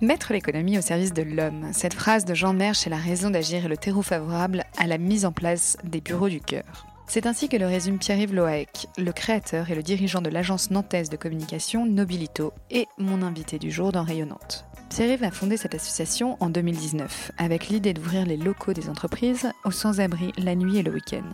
Mettre l'économie au service de l'homme, cette phrase de Jean Merche est la raison d'agir et le terreau favorable à la mise en place des bureaux du cœur. C'est ainsi que le résume Pierre-Yves Loaec, le créateur et le dirigeant de l'agence nantaise de communication Nobilito et mon invité du jour dans Rayonnante. Pierre-Yves a fondé cette association en 2019 avec l'idée d'ouvrir les locaux des entreprises aux sans-abri la nuit et le week-end.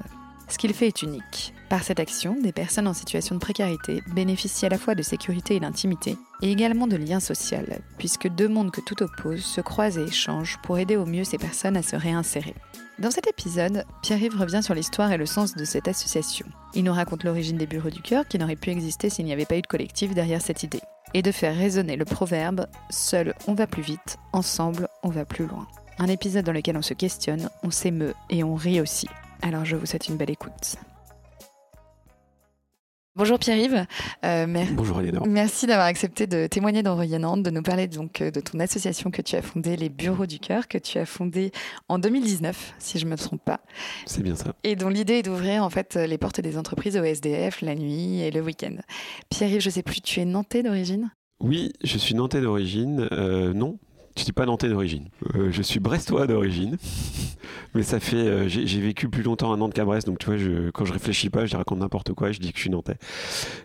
Ce qu'il fait est unique. Par cette action, des personnes en situation de précarité bénéficient à la fois de sécurité et d'intimité, et également de lien social, puisque deux mondes que tout oppose se croisent et échangent pour aider au mieux ces personnes à se réinsérer. Dans cet épisode, Pierre-Yves revient sur l'histoire et le sens de cette association. Il nous raconte l'origine des bureaux du cœur qui n'auraient pu exister s'il n'y avait pas eu de collectif derrière cette idée, et de faire résonner le proverbe Seul on va plus vite, ensemble on va plus loin. Un épisode dans lequel on se questionne, on s'émeut et on rit aussi. Alors je vous souhaite une belle écoute. Bonjour Pierre-Yves. Euh, Bonjour. Merci d'avoir accepté de témoigner dans Rayonnante, de nous parler donc euh, de ton association que tu as fondée, les Bureaux du Cœur, que tu as fondée en 2019, si je ne me trompe pas. C'est bien ça. Et dont l'idée est d'ouvrir en fait les portes des entreprises au SDF la nuit et le week-end. Pierre-Yves, je ne sais plus, tu es nantais d'origine? Oui, je suis nantais d'origine. Euh, non, je suis pas nantais d'origine. Euh, je suis brestois d'origine. Mais ça fait. Euh, j'ai vécu plus longtemps à Nantes qu'à Brest. Donc, tu vois, je, quand je réfléchis pas, je raconte n'importe quoi et je dis que je suis nantais.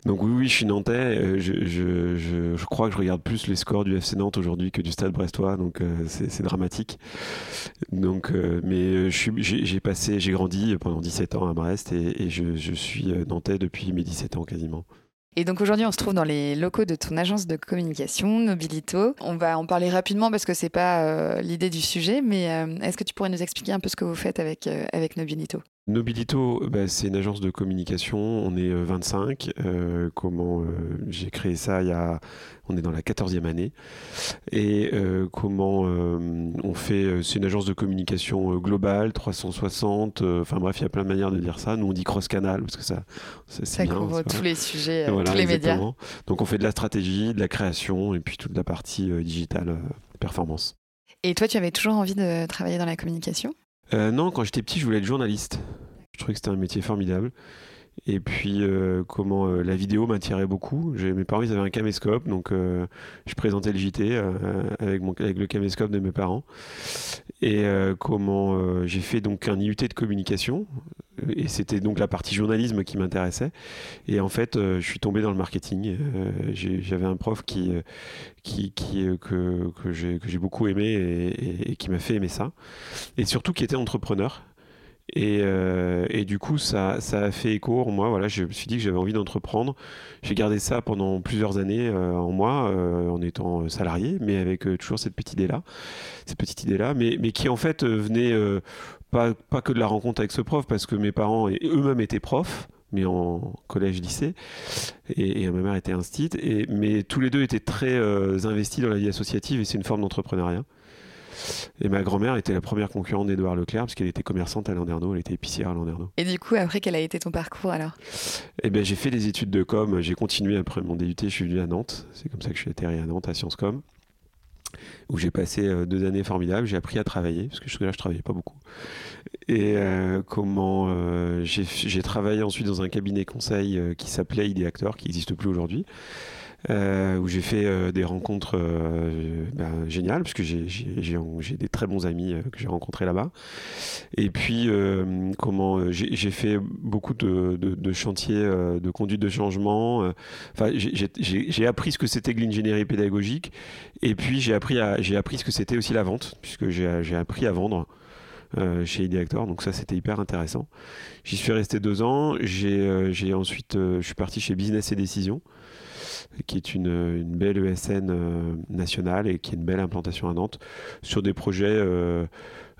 Donc, oui, oui, je suis nantais. Euh, je, je, je, crois que je regarde plus les scores du FC Nantes aujourd'hui que du stade brestois. Donc, c'est dramatique. Donc, mais j'ai passé. J'ai grandi pendant 17 ans à Brest et, et je, suis nantais depuis mes 17 ans quasiment. Et donc aujourd'hui, on se trouve dans les locaux de ton agence de communication, Nobilito. On va en parler rapidement parce que c'est pas euh, l'idée du sujet, mais euh, est-ce que tu pourrais nous expliquer un peu ce que vous faites avec, euh, avec Nobilito? Nobilito, bah, c'est une agence de communication. On est 25. Euh, euh, comment euh, j'ai créé ça il y a, On est dans la 14e année. Et comment on fait C'est une agence de communication globale, 360. Enfin bref, il y a plein de manières de dire ça. Nous, on dit cross-canal parce que ça. Ça couvre tous les sujets, tous les médias. Donc on fait de la stratégie, de la création et puis toute la partie digitale, performance. Et toi, tu avais toujours envie de travailler dans la communication? Euh, non, quand j'étais petit, je voulais être journaliste. Je trouvais que c'était un métier formidable. Et puis, euh, comment euh, la vidéo m'attirait beaucoup. Mes parents, avaient un caméscope, donc je présentais le JT avec, mon, avec le caméscope de mes parents. Et comment j'ai fait donc un IUT de communication. Et c'était donc la partie journalisme qui m'intéressait. Et en fait, je suis tombé dans le marketing. J'avais un prof qui, que, j'ai beaucoup aimé et qui m'a fait aimer ça. Et surtout qui était entrepreneur. Et, euh, et, du coup, ça, a fait écho en moi. Voilà, je me suis dit que j'avais envie d'entreprendre. J'ai gardé ça pendant plusieurs années euh, en moi, euh, en étant salarié, mais avec toujours cette petite idée-là, cette petite idée-là, mais, qui en fait venait pas, que de la rencontre avec ce prof, parce que mes parents eux-mêmes étaient profs mais en collège-lycée, et, ma mère était instite, mais tous les deux étaient très investis dans la vie associative, et c'est une forme d'entrepreneuriat. Et ma grand-mère était la première concurrente d'Edouard Leclerc, parce qu'elle était commerçante à Landerneau, elle était épicière à Landerneau. Et du coup, après, quel a été ton parcours alors? Eh bien, j'ai fait des études de com, j'ai continué après mon DUT, je suis venu à Nantes, c'est comme ça que je suis atterri à Nantes, à Sciences Com où j'ai passé euh, deux années formidables. J'ai appris à travailler, parce que jusque-là, je travaillais pas beaucoup. Et euh, comment euh, j'ai travaillé ensuite dans un cabinet conseil qui s'appelait Idéacteur, qui n'existe plus aujourd'hui. Euh, où j'ai fait euh, des rencontres euh, ben, géniales, puisque j'ai des très bons amis que j'ai rencontrés là-bas. Et puis, comment j'ai fait beaucoup de, de chantiers de conduite de changement. Enfin, j'ai appris ce que c'était que l'ingénierie pédagogique, et puis j'ai appris, appris ce que c'était aussi la vente, puisque j'ai appris à vendre. chez Ideactor, donc ça c'était hyper intéressant. J'y suis resté deux ans. J'ai ensuite, je suis parti chez Business et Décision, qui est une, belle ESN euh, nationale et qui est une belle implantation à Nantes, sur des projets euh,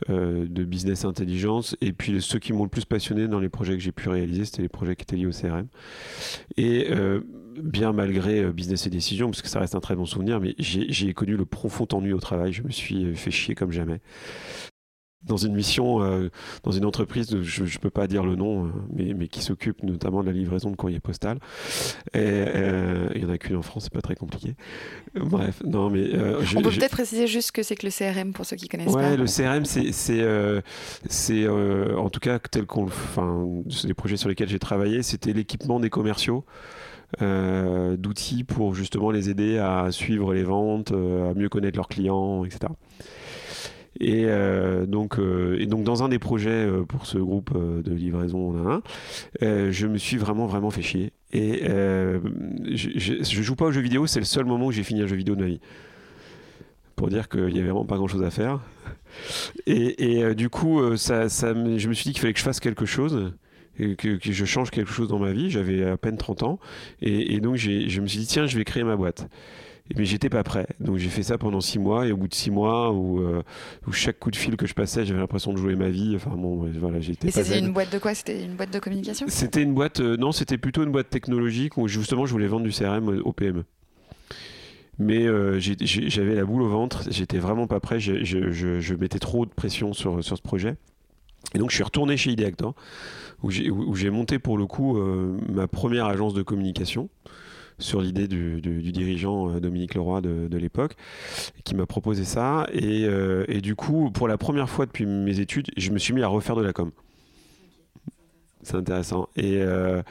euh, de business intelligence. Et puis ceux qui m'ont le plus passionné dans les projets que j'ai pu réaliser, c'était les projets qui étaient liés au CRM. Et bien malgré business et décision, parce que ça reste un très bon souvenir, mais j'ai connu le profond ennui au travail. Je me suis fait chier comme jamais. Dans une mission, euh, dans une entreprise, je ne peux pas dire le nom, euh, mais, mais, qui s'occupe notamment de la livraison de courrier postal. Et euh, il n'y en a qu'une en France, c'est pas très compliqué. Bref, non, mais. On peut peut-être préciser juste ce que c'est que le CRM pour ceux qui connaissent ouais, pas. le CRM, c'est, c'est, en tout cas, tel qu'on. Enfin, les projets sur lesquels j'ai travaillé, c'était l'équipement des commerciaux. d'outils pour justement les aider à suivre les ventes, à mieux connaître leurs clients, etc. Et, euh, donc, euh, et donc, dans un des projets euh, pour ce groupe de livraison, je me suis vraiment, vraiment fait chier. Et je, je, joue pas aux jeux vidéo, c'est le seul moment où j'ai fini un jeu vidéo de ma vie. Pour dire qu'il y avait vraiment pas grand chose à faire. Et, du coup, ça, je me suis dit qu'il fallait que je fasse quelque chose. Que, je change quelque chose dans ma vie. J'avais à peine 30 ans. Et donc, je me suis dit, tiens, je vais créer ma boîte mais j'étais pas prêt. Donc j'ai fait ça pendant six mois et au bout de six mois où, euh, où chaque coup de fil que je passais, j'avais l'impression de jouer ma vie. Enfin bon, voilà, j'étais. Et c'était une boîte de quoi? C'était une boîte de communication? C'était une boîte, euh, non, c'était plutôt une boîte technologique où justement je voulais vendre du CRM au PME. Mais euh, j'avais la boule au ventre, j'étais vraiment pas prêt, je, je, je, mettais trop de pression sur, sur ce projet. Et donc je suis retourné chez Ideactor, où j'ai monté pour le coup ma première agence de communication sur l'idée du, dirigeant euh, Dominique Leroy de, l'époque, qui m'a proposé ça. Euh, et, du coup, pour la première fois depuis mes études, je me suis mis à refaire de la com. C'est intéressant. Et, euh,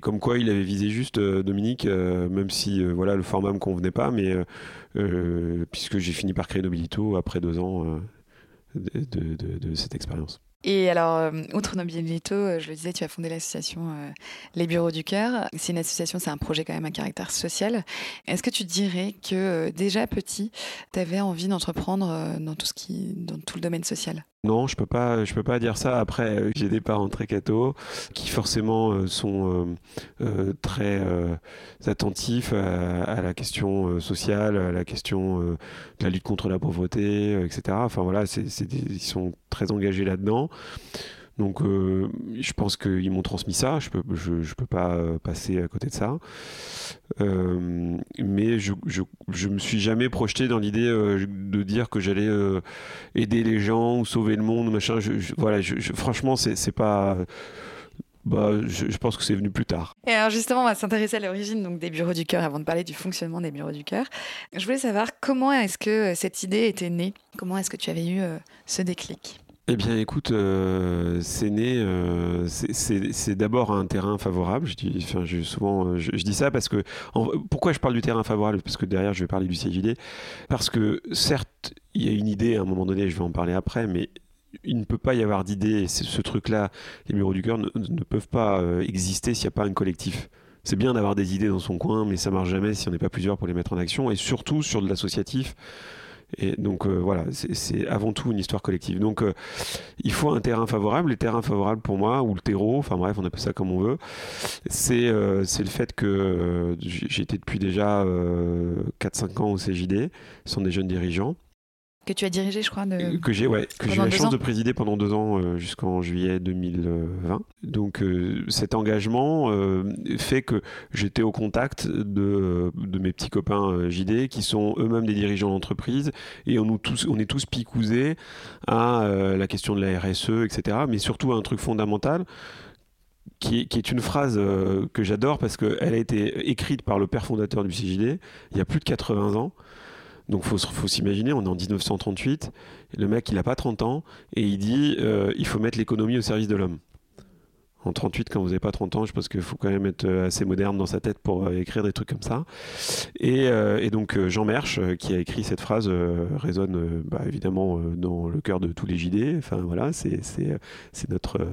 comme quoi, il avait visé juste Dominique, même si voilà le format me convenait pas, mais puisque j'ai fini par créer Nobilito après deux ans de cette expérience. Et alors, euh, outre Nobilito, euh, je le disais, tu as fondé l'association euh, Les Bureaux du Cœur. C'est une association, c'est un projet quand même à caractère social. Est-ce que tu dirais que déjà petit, tu avais envie d'entreprendre dans dans tout le domaine social? Non, je peux pas, je peux pas dire ça. Après, j'ai des parents très cathos qui forcément sont très attentifs à, la question sociale, à la question de la lutte contre la pauvreté, etc. Enfin voilà, c'est, ils sont très engagés là-dedans. Donc euh, je pense qu'ils m'ont transmis ça, je peux, je, peux pas euh, passer à côté de ça. Euh, mais je, je, me suis jamais projeté dans l'idée de dire que j'allais aider les gens ou sauver le monde, machin. voilà, franchement, c'est pas. Bah, je, pense que c'est venu plus tard. Et alors justement, on va s'intéresser à l'origine donc des bureaux du cœur avant de parler du fonctionnement des bureaux du cœur. Je voulais savoir comment est-ce que cette idée était née? Comment est-ce que tu avais eu ce déclic? Eh bien, écoute, euh, c'est né. Euh, c'est d'abord un terrain favorable. Je dis, souvent, je, dis ça parce que. pourquoi je parle du terrain favorable? Parce que derrière, je vais parler du CJD. Parce que certes, il y a une idée à un moment donné. Je vais en parler après, mais il ne peut pas y avoir d'idée. Ce truc-là, les bureaux du cœur ne, peuvent pas euh, exister s'il n'y a pas un collectif. C'est bien d'avoir des idées dans son coin, mais ça marche jamais si on n'est pas plusieurs pour les mettre en action. Et surtout sur de l'associatif et donc euh, voilà, c'est avant tout une histoire collective. Donc euh, il faut un terrain favorable. Les terrains favorables pour moi, ou le terreau, enfin bref, on appelle ça comme on veut, c'est euh, le fait que j'étais depuis déjà 4-5 ans au CJD, ce sont des jeunes dirigeants. Que tu as dirigé, je crois. De... Que j'ai ouais, que j'ai eu la chance de présider pendant deux ans euh, jusqu'en juillet 2020. Donc euh, cet engagement euh, fait que j'étais au contact de, de, mes petits copains JD qui sont eux-mêmes des dirigeants d'entreprise et on, nous tous, on est tous picousés à la question de la RSE, etc. Mais surtout à un truc fondamental. Qui, qui est, une phrase que j'adore parce qu'elle a été écrite par le père fondateur du CJD il y a plus de 80 ans donc faut, faut s'imaginer, on est en 1938, le mec il n'a pas 30 ans et il dit euh, il faut mettre l'économie au service de l'homme en 38 quand vous n'avez pas 30 ans. Je pense qu'il faut quand même être euh, assez moderne dans sa tête pour euh, écrire des trucs comme ça. Et, euh, donc Jean Merche, qui a écrit cette phrase, résonne bah, évidemment dans le cœur de tous les JD. Enfin voilà, c'est notre,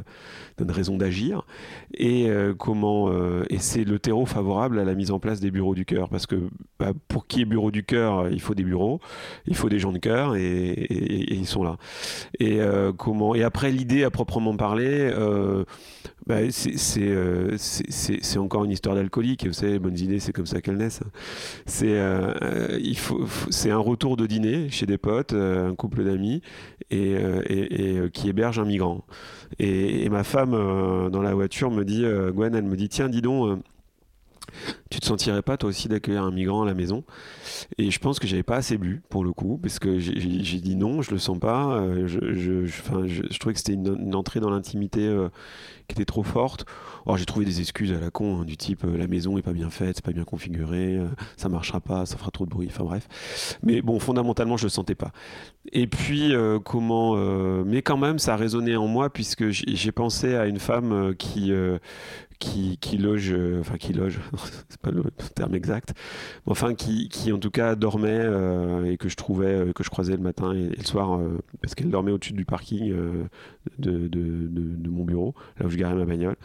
raison d'agir. Et comment et c'est le terreau favorable à la mise en place des bureaux du cœur, parce que bah, pour qui est bureau du cœur, il faut des bureaux, il faut des gens de cœur, et, et ils sont là. Et comment et après l'idée à proprement parler bah, euh, c'est encore une histoire d'alcoolique. Vous savez, les bonnes idées, c'est comme ça qu'elles naissent. C'est euh, euh, il faut, c'est un retour de dîner chez des potes, un couple d'amis, et, et, qui héberge un migrant. Et, ma femme, dans la voiture, me dit, Gwen, elle me dit, tiens, dis donc tu te sentirais pas toi aussi d'accueillir un migrant à la maison Et je pense que j'avais pas assez bu pour le coup, parce que j'ai dit non, je le sens pas. Euh, je, trouvais que c'était une, entrée dans l'intimité euh, qui était trop forte. Alors j'ai trouvé des excuses à la con, hein, du type euh, la maison est pas bien faite, c'est pas bien configuré, ça marchera pas, ça fera trop de bruit, enfin bref. Mais bon, fondamentalement, je le sentais pas. Et puis comment Mais quand même, ça a résonné en moi puisque j'ai pensé à une femme qui qui, loge, euh, enfin qui loge, c'est pas le terme exact, mais enfin qui, qui en tout cas dormait euh, et que je trouvais, euh, que je croisais le matin et, le soir parce qu'elle dormait au-dessus du parking de, de, mon bureau, là où je garais ma bagnole.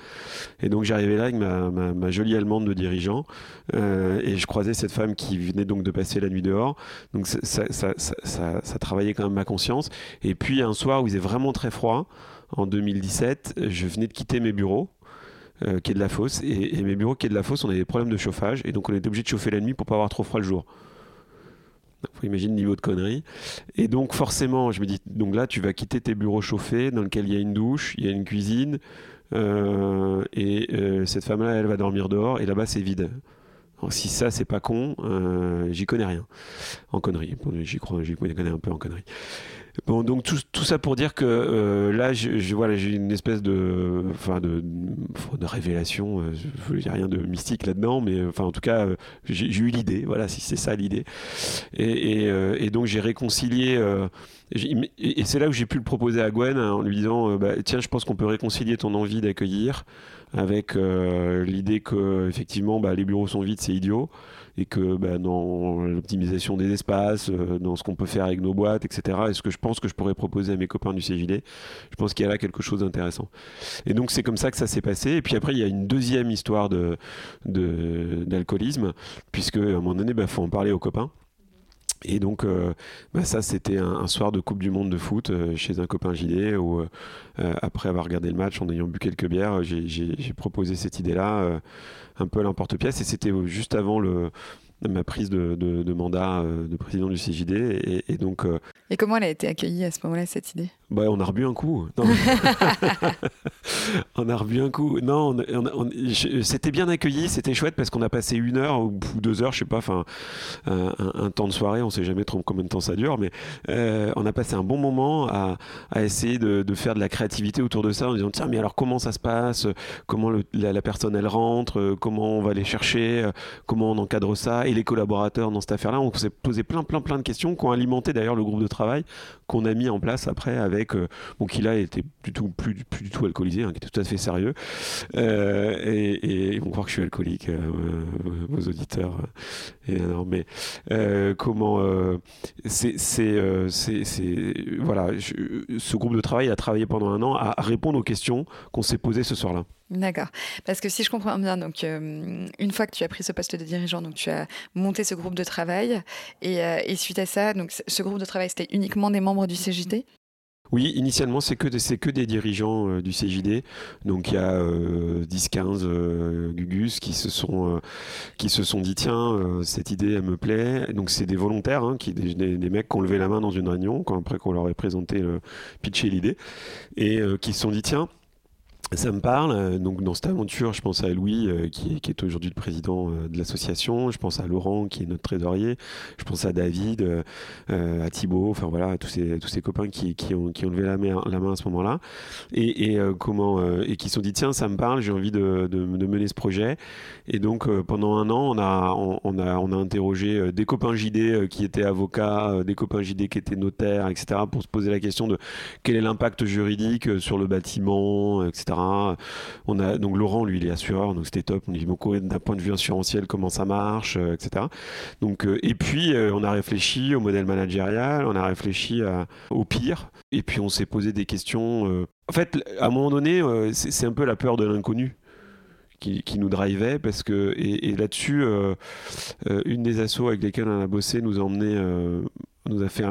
Et donc j'arrivais là avec ma, ma, jolie allemande de dirigeant et je croisais cette femme qui venait donc de passer la nuit dehors. Donc ça, ça travaillait quand même ma conscience. Et puis un soir où il faisait vraiment très froid, en 2017, je venais de quitter mes bureaux euh, qui est de la fosse. Et, mes bureaux qui est de la fosse, on avait des problèmes de chauffage. Et donc on était obligé de chauffer la nuit pour pas avoir trop froid le jour. Faut imaginer le niveau de connerie. Et donc forcément, je me dis, donc là, tu vas quitter tes bureaux chauffés dans lesquels il y a une douche, il y a une cuisine, euh, et euh, cette femme-là, elle va dormir dehors, et là-bas, c'est vide. si ça, c'est pas con, j'y connais rien en connerie. J'y j'y connais un peu en connerie. Bon, donc tout, ça pour dire que euh, là, je, je voilà, j'ai une espèce de, enfin de, révélation. Euh, il n'y a rien de mystique là-dedans, mais euh, enfin en tout cas, j'ai eu l'idée. Voilà, si c'est ça l'idée. Et, donc j'ai réconcilié. et c'est là où j'ai pu le proposer à Gwen hein, en lui disant, bah, tiens, je pense qu'on peut réconcilier ton envie d'accueillir avec l'idée que effectivement, bah, les bureaux sont vides, c'est idiot et que bah, dans l'optimisation des espaces, euh, dans ce qu'on peut faire avec nos boîtes, etc., et ce que je pense que je pourrais proposer à mes copains du CJD, je pense qu'il y a là quelque chose d'intéressant. Et donc c'est comme ça que ça s'est passé. Et puis après, il y a une deuxième histoire d'alcoolisme, de, puisque à un moment donné, il bah, faut en parler aux copains. Et donc, euh, bah, ça, c'était un, soir de Coupe du Monde de foot euh, chez un copain JD où, après avoir regardé le match, en ayant bu quelques bières, j'ai proposé cette idée-là un peu à l'emporte-pièce. Et c'était juste avant ma prise de, mandat euh, de président du CJD. Et, donc, euh, et comment elle a été accueillie à ce moment-là, cette idée? Bah, On a rebu un coup. on a rebu un coup. Non, c'était bien accueilli, c'était chouette parce qu'on a passé une heure ou deux heures, je sais pas, enfin, un, temps de soirée, on sait jamais trop combien de temps ça dure, mais euh, on a passé un bon moment à, à essayer de, de, faire de la créativité autour de ça en disant tiens, mais alors comment ça se passe? Comment la, personne elle rentre? Comment on va aller chercher? Comment on encadre ça? Et les collaborateurs dans cette affaire-là, on s'est posé plein, plein, plein de questions qui ont alimenté d'ailleurs le groupe de travail qu'on a mis en place après avec, euh, bon, qui là était plutôt plus, plus du tout alcoolisé, hein, qui était tout à fait sérieux. Euh, et, ils vont croire que je suis alcoolique, euh, vos auditeurs. Mais comment c'est, voilà, ce groupe de travail a travaillé pendant un an à répondre aux questions qu'on s'est posées ce soir-là. D'accord. Parce que si je comprends bien, donc une fois que tu as pris ce poste de dirigeant, donc tu as monté ce groupe de travail et, et suite à ça, donc ce groupe de travail c'était uniquement des membres du CJD oui, initialement, c'est que, que des dirigeants euh, du CJD. Donc il y a 10-15 euh, euh, Gugus qui se sont, qui se sont dit tiens, cette idée, elle me plaît. Donc c'est des volontaires, hein, qui, des, des, mecs qui ont levé la main dans une réunion, après qu'on leur ait présenté, pitché l'idée, et qui se sont dit tiens, ça me parle. Euh, donc dans cette aventure, je pense à Louis, euh, qui, est, aujourd'hui le président euh, de l'association. Je pense à Laurent, qui est notre trésorier. Je pense à David, à Thibaut. Enfin voilà, à tous ces copains qui, ont, levé la main, à ce moment-là et, qui se sont dit tiens, ça me parle. J'ai envie de, mener ce projet. Et donc pendant un an, on a interrogé des copains JD qui étaient avocats, des copains JD qui étaient notaires, etc. pour se poser la question de quel est l'impact juridique sur le bâtiment, etc. On a donc Laurent, lui, il est assureur, donc c'était top. On dit beaucoup d'un point de vue assurantiel comment ça marche, euh, etc. Euh, et puis euh, on a réfléchi au modèle managérial, on a réfléchi au pire, et puis on s'est posé des questions. En fait, à un moment donné, c'est un peu la peur de l'inconnu. Qui, nous drivait parce que et, là-dessus une des assos avec lesquelles on a bossé nous a nous a fait,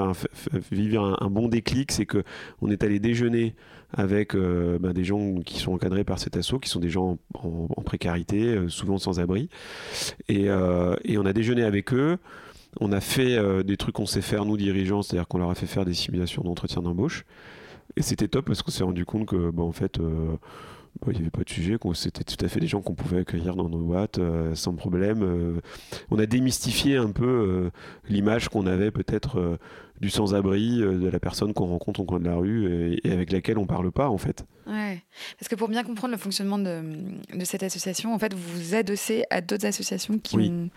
vivre un, bon déclic c'est que on est allé déjeuner avec euh, ben, des gens qui sont encadrés par cet assaut, qui sont des gens en, précarité, euh, souvent sans abri. Euh, et, on a déjeuné avec eux. On a fait des trucs qu'on sait faire, nous dirigeants, c'est-à-dire qu'on leur a fait faire des simulations d'entretien d'embauche. Et c'était top parce qu'on s'est rendu compte que, ben, en fait, il n'y avait pas de sujet, c'était tout à fait des gens qu'on pouvait accueillir dans nos boîtes sans problème. on a démystifié un peu l'image qu'on avait peut-être du sans-abri, euh, de la personne qu'on rencontre au coin de la rue et, avec laquelle on parle pas en fait. Ouais, parce que pour bien comprendre le fonctionnement de, de cette association, en fait, vous vous adossez à d'autres associations qui, ont,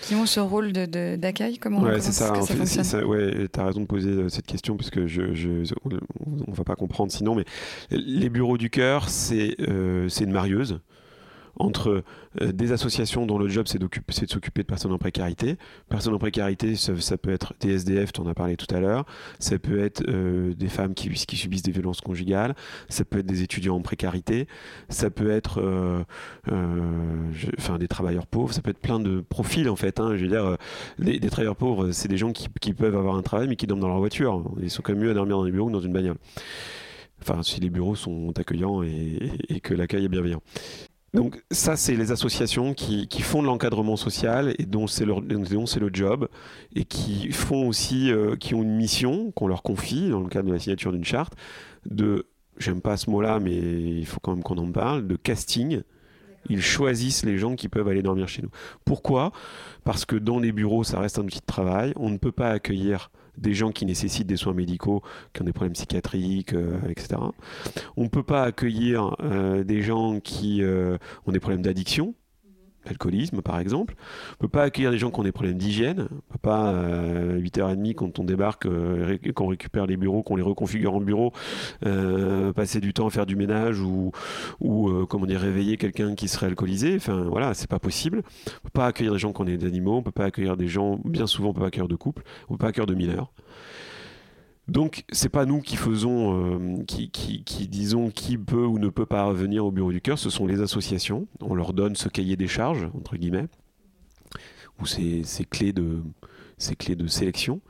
qui ont ce rôle d'accueil. Comment, ouais, c'est ça, en fait, ça, Ouais, tu as raison de poser euh, cette question puisque je, je, on va pas comprendre sinon, mais les bureaux du cœur, c'est euh, c'est une marieuse entre euh, des associations dont le job c'est de s'occuper de personnes en précarité. Personnes en précarité, ça, peut être des SDF, tu en as parlé tout à l'heure, ça peut être euh, des femmes qui, subissent des violences conjugales, ça peut être des étudiants en précarité, ça peut être euh, enfin, des travailleurs pauvres, ça peut être plein de profils en fait. Hein. je veux dire, des travailleurs pauvres, c'est des gens qui, peuvent avoir un travail mais qui dorment dans leur voiture. Ils sont quand même mieux à dormir dans des bureaux que dans une bagnole. Enfin, si les bureaux sont accueillants et que l'accueil est bienveillant. Donc ça, c'est les associations qui, font de l'encadrement social et dont c'est le job et qui font aussi, euh, qui ont une mission qu'on leur confie dans le cadre de la signature d'une charte de, j'aime pas ce mot-là, mais il faut quand même qu'on en parle, de casting. Ils choisissent les gens qui peuvent aller dormir chez nous. Pourquoi? Parce que dans les bureaux, ça reste un outil de travail. On ne peut pas accueillir des gens qui nécessitent des soins médicaux, qui ont des problèmes psychiatriques, euh, etc. On ne peut pas accueillir euh, des gens qui euh, ont des problèmes d'addiction, l'alcoolisme par exemple. On peut pas accueillir des gens qui ont des problèmes d'hygiène. On peut pas à 8h30 quand on débarque, qu'on récupère les bureaux, qu'on les reconfigure en bureau, passer du temps à faire du ménage ou, ou comment dire réveiller quelqu'un qui serait alcoolisé. Enfin voilà, c'est pas possible. On peut pas accueillir des gens qui ont des animaux. On peut pas accueillir des gens. Bien souvent, on peut pas accueillir de couples. On peut pas accueillir de mineurs. Donc, c'est pas nous qui faisons, euh, qui, disons qui peut ou ne peut pas revenir au bureau du cœur, ce sont les associations. On leur donne ce cahier des charges, entre guillemets, ou ces, clés, de, ces clés de sélection.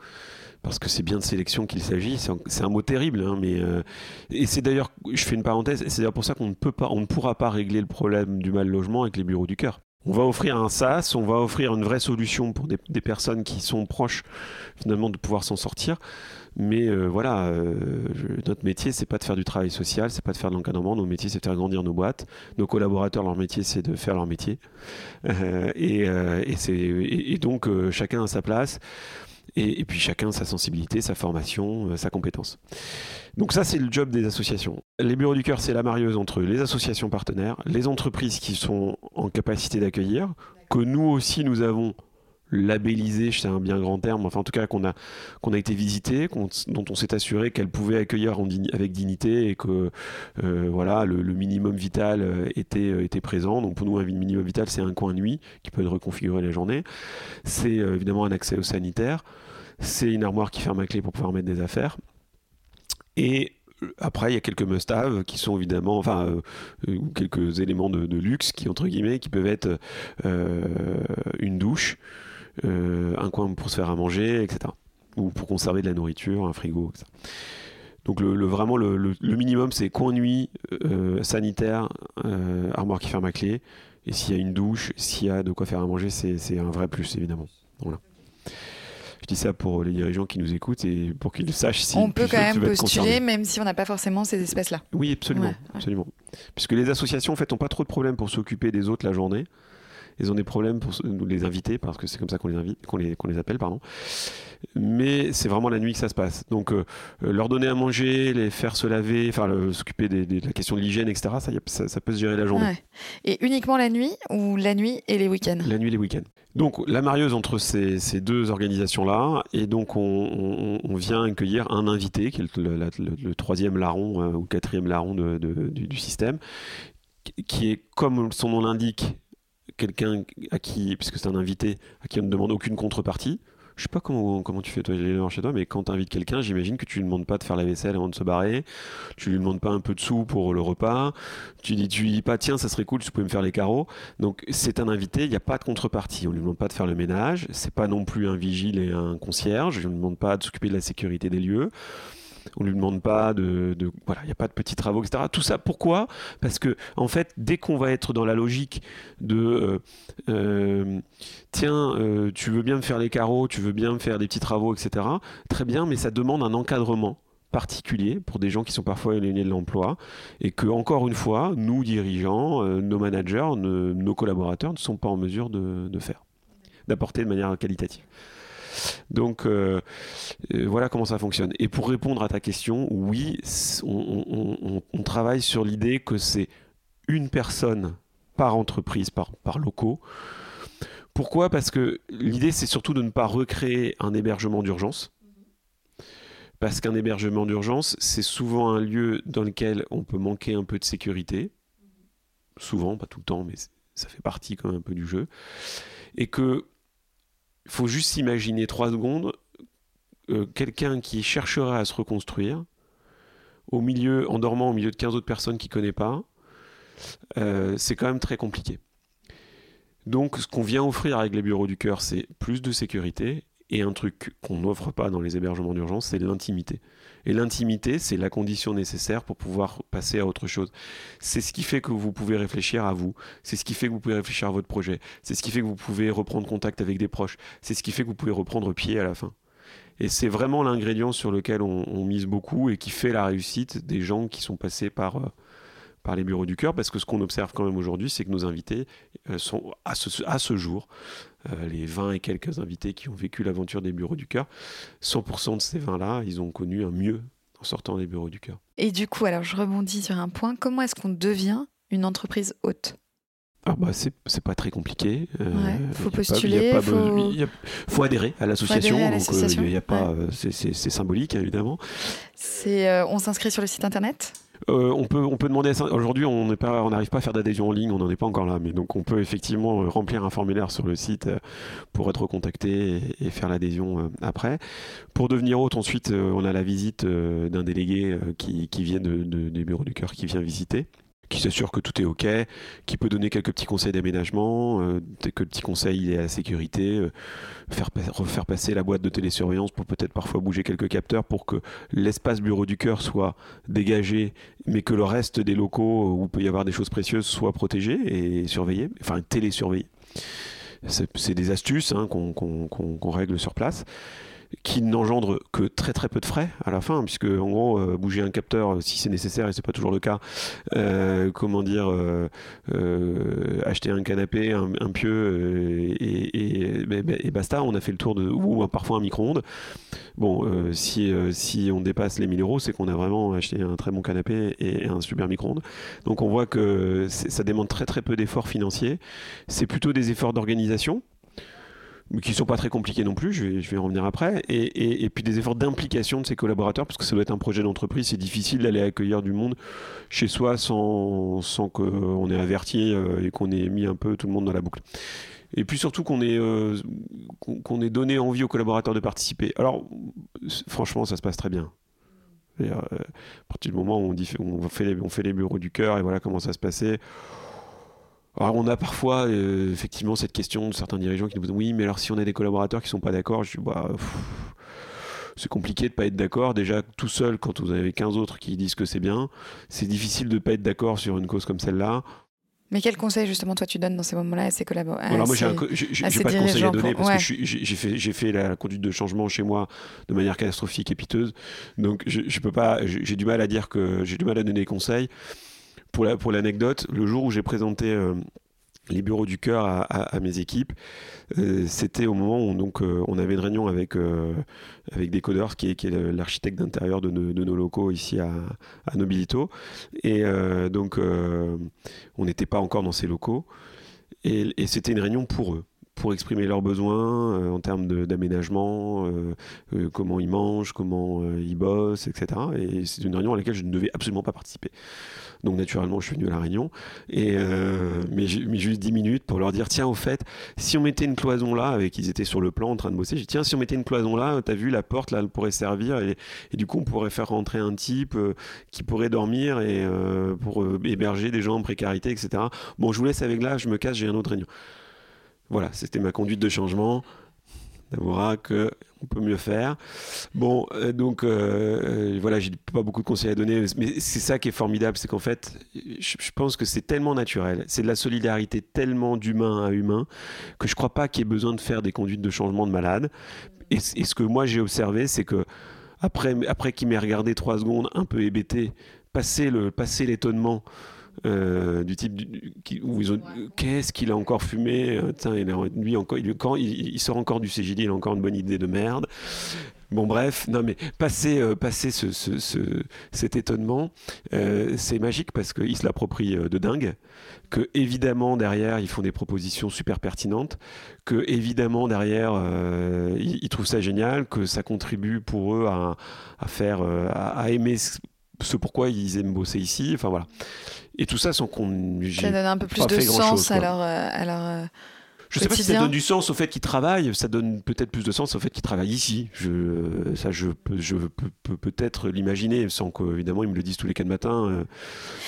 Parce que c'est bien de sélection qu'il s'agit. C'est un, mot terrible, hein, mais euh, et c'est d'ailleurs, je fais une parenthèse, c'est d'ailleurs pour ça qu'on ne peut pas, on ne pourra pas régler le problème du mal logement avec les bureaux du cœur. On va offrir un SaaS, on va offrir une vraie solution pour des personnes qui sont proches finalement de pouvoir s'en sortir. Mais euh, voilà, euh, notre métier, c'est pas de faire du travail social, c'est pas de faire de l'encadrement. Notre métier, c'est de faire grandir nos boîtes. Nos collaborateurs, leur métier, c'est de faire leur métier. Euh, et, et, donc, chacun a sa place. Et, puis chacun sa sensibilité, sa formation, sa compétence. Donc ça, c'est le job des associations. Les bureaux du cœur, c'est la marieuse entre les associations partenaires, les entreprises qui sont en capacité d'accueillir, que nous aussi, nous avons labellisé, c'est un bien grand terme, enfin en tout cas qu'on a, qu'on a été visité, dont on s'est assuré qu'elle pouvait accueillir avec dignité et que euh, voilà, le, minimum vital euh, était, euh, était présent. Donc pour nous, un minimum vital, c'est un coin nuit qui peut être reconfiguré la journée. C'est évidemment un accès au sanitaire. C'est une armoire qui ferme à clé pour pouvoir mettre des affaires. Et après, il y a quelques must-have qui sont évidemment, enfin, quelques éléments de, luxe qui, entre guillemets, qui peuvent être une douche, un coin pour se faire à manger, etc. Ou pour conserver de la nourriture, un frigo, etc. Donc le, vraiment le, minimum c'est coin nuit, euh, sanitaire, euh, armoire qui ferme à clé. Et s'il y a une douche, s'il y a de quoi faire à manger, c'est un vrai plus évidemment. Voilà. Je dis ça pour les dirigeants qui nous écoutent et pour qu'ils sachent si. On peut quand même postuler, même si on n'a pas forcément ces espèces-là. Oui, absolument, absolument. Puisque les associations en fait n'ont pas trop de problèmes pour s'occuper des autres la journée ils ont des problèmes pour nous les inviter, parce que c'est comme ça qu'on les invite, qu'on les, qu'on les appelle, pardon. Mais c'est vraiment la nuit que ça se passe. Donc, euh, leur donner à manger, les faire se laver, enfin, s'occuper de la question de l'hygiène, etc., ça, ça, peut se gérer la journée. Et uniquement la nuit ou la nuit et les week-ends? La nuit et les week-ends. Donc, la marieuse entre ces, ces deux organisations-là, et donc on, vient accueillir un invité, qui est le, troisième larron euh, ou quatrième larron de, du, du système, qui est, comme son nom l'indique, quelqu'un à qui, puisque c'est un invité, à qui on ne demande aucune contrepartie. Je sais pas comment, comment tu fais toi chez toi, mais quand tu invites quelqu'un, j'imagine que tu lui demandes pas de faire la vaisselle avant de se barrer, tu lui demandes pas un peu de sous pour le repas, tu dis, tu lui dis pas tiens ça serait cool tu pouvais me faire les carreaux. Donc c'est un invité, il n'y a pas de contrepartie, on lui demande pas de faire le ménage, c'est pas non plus un vigile et un concierge, on lui demande pas de s'occuper de la sécurité des lieux. On lui demande pas de, voilà, il n'y a pas de petits travaux, etc. Tout ça, pourquoi? Parce que en fait, dès qu'on va être dans la logique de euh, euh, tiens, euh, tu veux bien me faire les carreaux, tu veux bien me faire des petits travaux, etc. Très bien, mais ça demande un encadrement particulier pour des gens qui sont parfois éloignés de l'emploi et que, encore une fois, nous, dirigeants, nos managers, nos collaborateurs ne sont pas en mesure de, faire, d'apporter de manière qualitative. Donc euh, euh, voilà comment ça fonctionne. Et pour répondre à ta question, oui, on, travaille sur l'idée que c'est une personne par entreprise, par, par locaux. Pourquoi? Parce que l'idée, c'est surtout de ne pas recréer un hébergement d'urgence parce qu'un hébergement d'urgence, c'est souvent un lieu dans lequel on peut manquer un peu de sécurité. Souvent, pas tout le temps, mais ça fait partie quand même un peu du jeu. Et que faut juste s'imaginer trois secondes euh, quelqu'un qui chercherait à se reconstruire au milieu, en dormant au milieu de 15 autres personnes qu'il ne connaît pas, euh, c'est quand même très compliqué. Donc, ce qu'on vient offrir avec les bureaux du cœur, c'est plus de sécurité et un truc qu'on n'offre pas dans les hébergements d'urgence, c'est l'intimité. Et l'intimité, c'est la condition nécessaire pour pouvoir passer à autre chose. C'est ce qui fait que vous pouvez réfléchir à vous. C'est ce qui fait que vous pouvez réfléchir à votre projet. C'est ce qui fait que vous pouvez reprendre contact avec des proches. C'est ce qui fait que vous pouvez reprendre pied à la fin. Et c'est vraiment l'ingrédient sur lequel on, mise beaucoup et qui fait la réussite des gens qui sont passés par, euh, par les bureaux du cœur, parce que ce qu'on observe quand même aujourd'hui, c'est que nos invités euh, sont à ce, jour, les 20 et quelques invités qui ont vécu l'aventure des bureaux du cœur, 100% de ces 20-là, ils ont connu un mieux en sortant des bureaux du cœur. Et du coup, alors je rebondis sur un point, comment est-ce qu'on devient une entreprise haute? Ah bah c'est pas très compliqué. Il faut postuler, il faut... adhérer à l'association. Donc il y a pas, c'est symbolique hein, évidemment. C'est on s'inscrit sur le site internet? Euh, on, peut, on peut demander. Aujourd'hui, on n'arrive pas, à faire d'adhésion en ligne, on n'en est pas encore là. Mais donc, on peut effectivement euh, remplir un formulaire sur le site euh, pour être contacté et, faire l'adhésion après. Pour devenir hôte, ensuite, on a la visite d'un délégué qui, vient des bureaux du cœur, qui vient visiter qui s'assure que tout est OK, qui peut donner quelques petits conseils d'aménagement, euh, quelques petits conseils à la sécurité, euh, faire, refaire passer la boîte de télésurveillance pour peut-être parfois bouger quelques capteurs pour que l'espace bureau du cœur soit dégagé, mais que le reste des locaux où il peut y avoir des choses précieuses soit protégé et surveillé, enfin télésurveillé. C'est des astuces hein, qu'on règle sur place qui n'engendre que très très peu de frais à la fin, puisque en gros euh, bouger un capteur euh, si c'est nécessaire et c'est pas toujours le cas, euh, comment dire, acheter un canapé, un, pieu et, et, basta, on a fait le tour de ou parfois un micro-ondes. Bon, si, si on dépasse les 1000 euros, c'est qu'on a vraiment acheté un très bon canapé et, un super micro-ondes. Donc on voit que ça demande très très peu d'efforts financiers. C'est plutôt des efforts d'organisation qui sont pas très compliqués non plus, je vais, vais revenir après, et, puis des efforts d'implication de ses collaborateurs, parce que ça doit être un projet d'entreprise, c'est difficile d'aller accueillir du monde chez soi sans, qu'on ait averti euh, et qu'on ait mis un peu tout le monde dans la boucle. Et puis surtout qu'on ait, euh, ait donné envie aux collaborateurs de participer. Alors, franchement, ça se passe très bien. Euh, à partir du moment où on fait les bureaux du cœur et voilà comment ça se passait, alors on a parfois euh, effectivement cette question de certains dirigeants qui nous disent oui mais alors si on a des collaborateurs qui sont pas d'accord, je dis bah c'est compliqué de pas être d'accord. Déjà tout seul quand vous avez 15 autres qui disent que c'est bien, c'est difficile de pas être d'accord sur une cause comme celle-là. Mais quel conseil justement toi tu donnes dans ces moments-là à ces collaborateurs Alors moi j'ai pas de conseil à donner parce que j'ai fait j'ai fait la conduite de changement chez moi de manière catastrophique et piteuse. Donc je, je peux pas j'ai du mal à dire que j'ai du mal à donner des conseils pour l'anecdote, le jour où j'ai présenté euh, les bureaux du cœur à, mes équipes, euh, c'était au moment où donc, euh, on avait une réunion avec, avec Decoders, qui est, l'architecte d'intérieur de, nos locaux ici à, Nobilito. Et donc, on n'était pas encore dans ces locaux. Et c'était une réunion pour eux pour exprimer leurs besoins en termes d'aménagement, comment ils mangent, comment ils bossent, etc. Et c'est une réunion à laquelle je ne devais absolument pas participer. Donc naturellement, je suis venu à la réunion. Et, euh, mais juste 10 minutes pour leur dire tiens, au fait, si on mettait une cloison là, avec ils étaient sur le plan en train de bosser, j'ai dit tiens, si on mettait une cloison là, t'as vu, la porte là, elle pourrait servir. Et, du coup, on pourrait faire rentrer un type euh, qui pourrait dormir et euh, pour héberger des gens en précarité, etc. Bon, je vous laisse avec là, je me casse, j'ai un autre réunion. Voilà, c'était ma conduite de changement. D'abord que on peut mieux faire. Bon, euh, donc euh, euh, voilà, j'ai pas beaucoup de conseils à donner, mais c'est ça qui est formidable, c'est qu'en fait, je, pense que c'est tellement naturel, c'est de la solidarité tellement d'humain à humain que je crois pas qu'il y ait besoin de faire des conduites de changement de malade. Et, ce que moi j'ai observé, c'est que après, après qu'il m'ait regardé trois secondes, un peu hébété, passer le, passer l'étonnement. Euh, du type où ils ont qu'est-ce qu'il a encore fumé Tiens, il, lui encore il, quand il, sort encore du CGD il a encore une bonne idée de merde Bon, bref, non, mais passer, euh, passer ce, ce, cet étonnement, euh, c'est magique parce qu'ils se l'approprient euh, de dingue. Que évidemment, derrière, ils font des propositions super pertinentes. Que évidemment, derrière, ils, trouvent ça génial. Que ça contribue pour eux à, à faire, à, aimer ce pourquoi ils aiment bosser ici. Enfin, voilà. Et tout ça sans qu'on. Ça donne un peu plus de sens à leur. À leur je sais pas si ça donne du sens au fait qu'il travaille, ça donne peut-être plus de sens au fait qu'il travaille ici. Je, ça, je peux, je peux peut-être l'imaginer sans qu'évidemment ils me le disent tous les quatre matins. Euh,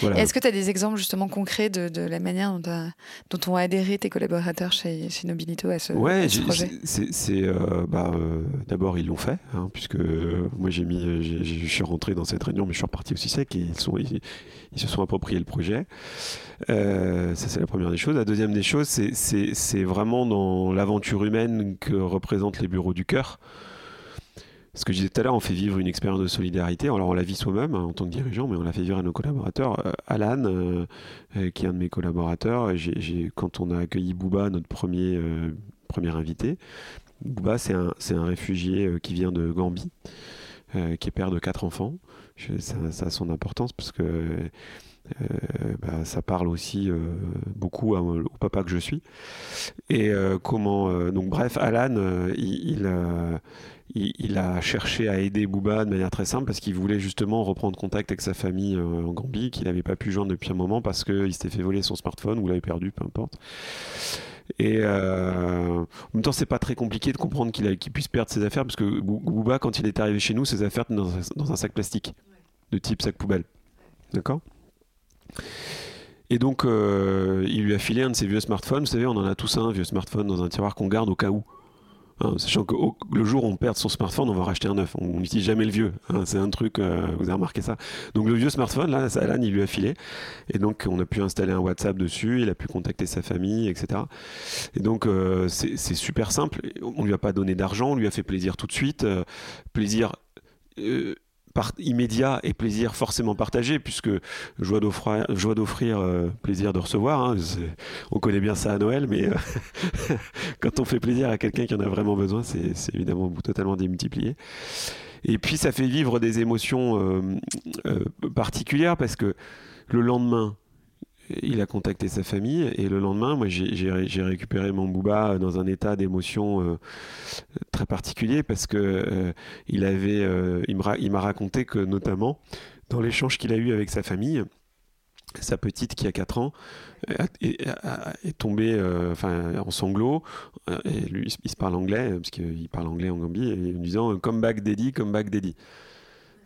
voilà. Est-ce que tu as des exemples justement concrets de, de la manière dont, dont, ont adhéré tes collaborateurs chez, chez Nobilito à ce, ouais, projet? c'est, euh, bah, euh, D'abord, ils l'ont fait, hein, puisque moi j'ai mis, je suis rentré dans cette réunion, mais je suis reparti aussi sec et ils, sont, ils, ils se sont appropriés le projet. ça, c'est la première des choses. La deuxième des choses, c'est vraiment dans l'aventure humaine que représentent les bureaux du cœur. Ce que je disais tout à l'heure, on fait vivre une expérience de solidarité. Alors on la vit soi-même hein, en tant que dirigeant, mais on la fait vivre à nos collaborateurs. Euh, Alan, euh, euh, qui est un de mes collaborateurs, quand on a accueilli Bouba, notre premier, premier invité, Bouba c'est un, réfugié qui vient de Gambie, qui est père de quatre enfants. ça, a son importance parce que euh, bah, ça parle aussi euh, beaucoup au papa que je suis. Et euh, comment. donc, bref, Alan, il, il, a cherché à aider Booba de manière très simple parce qu'il voulait justement reprendre contact avec sa famille en Gambie, qu'il n'avait pas pu joindre depuis un moment parce qu'il s'était fait voler son smartphone ou l'avait perdu, peu importe. Et en même temps, c'est pas très compliqué de comprendre qu'il puisse perdre ses affaires parce que Booba, quand il est arrivé chez nous, ses affaires étaient dans, un sac plastique de type sac poubelle. D'accord? Et donc, euh, il lui a filé un de ses vieux smartphones. Vous savez, on en a tous un, vieux smartphone, dans un tiroir qu'on garde au cas où. Hein, sachant que le jour où on perd son smartphone, on va racheter un neuf. On n'utilise jamais le vieux. Hein, c'est un truc, euh, vous avez remarqué ça. Donc le vieux smartphone, là, Alan, il lui a filé. Et donc on a pu installer un WhatsApp dessus, il a pu contacter sa famille, etc. Et donc euh, c'est super simple. On lui a pas donné d'argent, on lui a fait plaisir tout de suite. plaisir immédiat et plaisir forcément partagé, puisque joie d'offrir, euh, plaisir de recevoir. Hein, on connaît bien ça à Noël, mais euh, quand on fait plaisir à quelqu'un qui en a vraiment besoin, c'est évidemment totalement démultiplié. Et puis ça fait vivre des émotions euh, particulières parce que le lendemain, il a contacté sa famille et le lendemain, moi, j'ai récupéré mon booba dans un état d'émotion euh, très particulier parce que euh, il euh, m'a raconté que notamment dans l'échange qu'il a eu avec sa famille, sa petite qui a 4 ans est, tombée en sanglots. Et lui, il se parle anglais, parce qu'il parle anglais en Gambie, et en disant Come back daddy, come back daddy.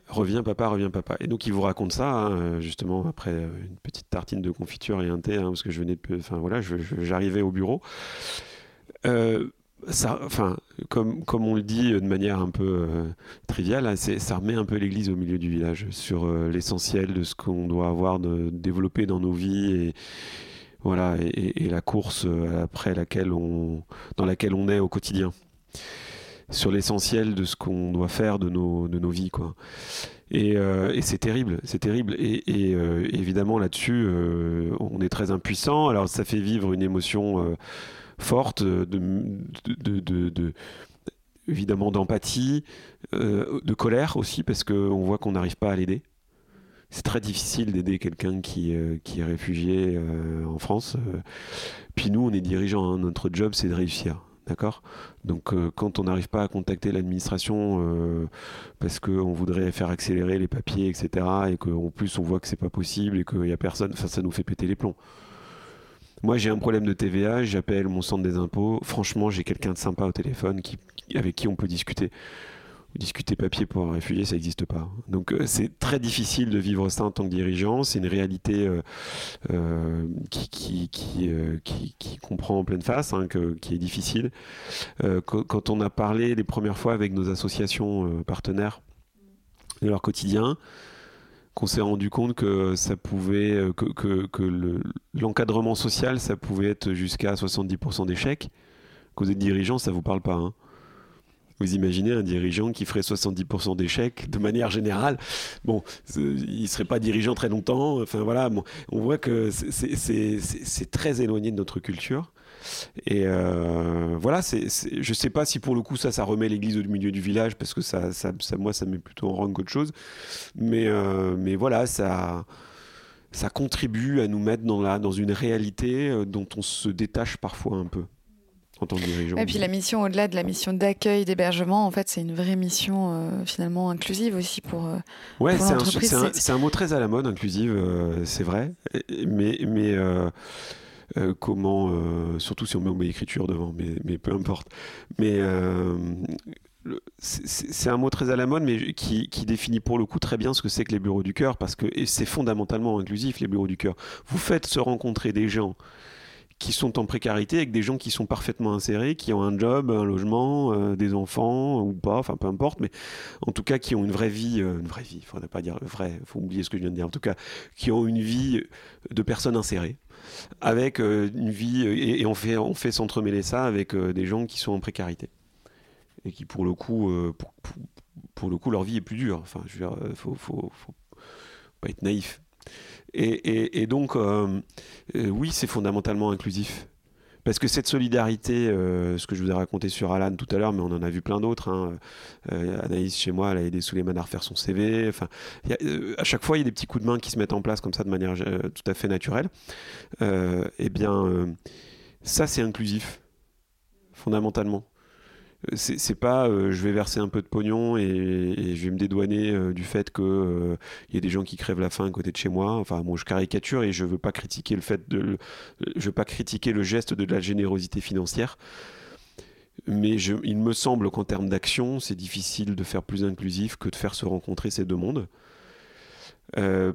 Reviens papa, reviens papa. Et donc il vous raconte ça, hein, justement, après une petite tartine de confiture et un thé, hein, parce que je venais de... Enfin voilà, j'arrivais au bureau. Euh, enfin, comme, comme on le dit de manière un peu euh, triviale, hein, ça remet un peu l'église au milieu du village sur euh, l'essentiel de ce qu'on doit avoir de, développé dans nos vies et, voilà, et, la course après laquelle on, dans laquelle on est au quotidien sur l'essentiel de ce qu'on doit faire de nos, de nos vies. Quoi. Et, euh, c'est terrible, c'est terrible. Et, euh, évidemment, là-dessus, euh, on est très impuissant. Alors, ça fait vivre une émotion forte, de, de, de, de évidemment d'empathie, de colère aussi, parce qu'on voit qu'on n'arrive pas à l'aider. C'est très difficile d'aider quelqu'un qui, qui est réfugié en France. Puis nous, on est dirigeants, hein. notre job, c'est de réussir. D'accord Donc euh, quand on n'arrive pas à contacter l'administration euh, parce qu'on voudrait faire accélérer les papiers, etc., et qu'en plus on voit que c'est pas possible et qu'il n'y a personne, enfin ça nous fait péter les plombs. Moi j'ai un problème de TVA, j'appelle mon centre des impôts, franchement j'ai quelqu'un de sympa au téléphone qui, avec qui on peut discuter discuter papier pour un réfugié, ça n'existe pas. Donc euh, c'est très difficile de vivre ça en tant que dirigeant. C'est une réalité euh, euh, qui, qui, comprend en pleine face, hein, qui est difficile. quand on a parlé les premières fois avec nos associations partenaires de leur quotidien, qu'on s'est rendu compte que ça pouvait que, l'encadrement social ça pouvait être jusqu'à 70% d'échecs. Que vous êtes dirigeant, ça vous parle pas. Hein Vous imaginez un dirigeant qui ferait 70% d'échecs de manière générale? Bon, il ne serait pas dirigeant très longtemps. Enfin voilà, on voit que c'est très éloigné de notre culture. Et euh, voilà, je sais pas si pour le coup ça, ça remet l'église au milieu du village parce que ça, ça, moi, ça met plutôt en rang qu'autre chose. Mais, euh, voilà, ça, ça contribue à nous mettre dans une réalité euh, dont on se détache parfois un peu. En tant que dirigeant. Et puis la mission, au-delà de la mission d'accueil, d'hébergement, en fait, c'est une vraie mission finalement inclusive aussi pour, ouais, c'est un, c'est un, mot très à la mode, inclusive, c'est vrai. Mais, mais euh, comment, euh, surtout si on met, écriture devant, mais, mais, peu importe. Mais euh, c'est un mot très à la mode, mais qui, qui, définit pour le coup très bien ce que c'est que les bureaux du cœur, parce que c'est fondamentalement inclusif, les bureaux du cœur. Vous faites se rencontrer des gens qui sont en précarité avec des gens qui sont parfaitement insérés, qui ont un job, un logement, des enfants ou pas, enfin peu importe, mais en tout cas qui ont une vraie vie, une vraie vie, il faudrait pas dire vrai, faut oublier ce que je viens de dire, en tout cas qui ont une vie de personnes insérées avec euh, une vie, et, on fait, on fait s'entremêler ça avec euh, des gens qui sont en précarité. Et qui, pour le coup, euh, pour, le coup leur vie est plus dure. Enfin, je veux dire, faut, faut, faut pas être naïf. Et, donc, oui, c'est fondamentalement inclusif. Parce que cette solidarité, euh, ce que je vous ai raconté sur Alan tout à l'heure, mais on en a vu plein d'autres. Hein. Euh, Anaïs, chez moi, elle a aidé Souleymane à refaire son CV. Enfin, euh, à chaque fois, il y a des petits coups de main qui se mettent en place comme ça de manière tout à fait naturelle. eh bien, ça, c'est inclusif, fondamentalement c'est pas euh, je vais verser un peu de pognon et, je vais me dédouaner euh, du fait que euh, il y a des gens qui crèvent la faim à côté de chez moi. Enfin, bon, je caricature et je veux pas critiquer le fait de, je veux pas critiquer le geste de la générosité financière. Mais je, il me semble qu'en termes d'action, c'est difficile de faire plus inclusif que de faire se rencontrer ces deux mondes.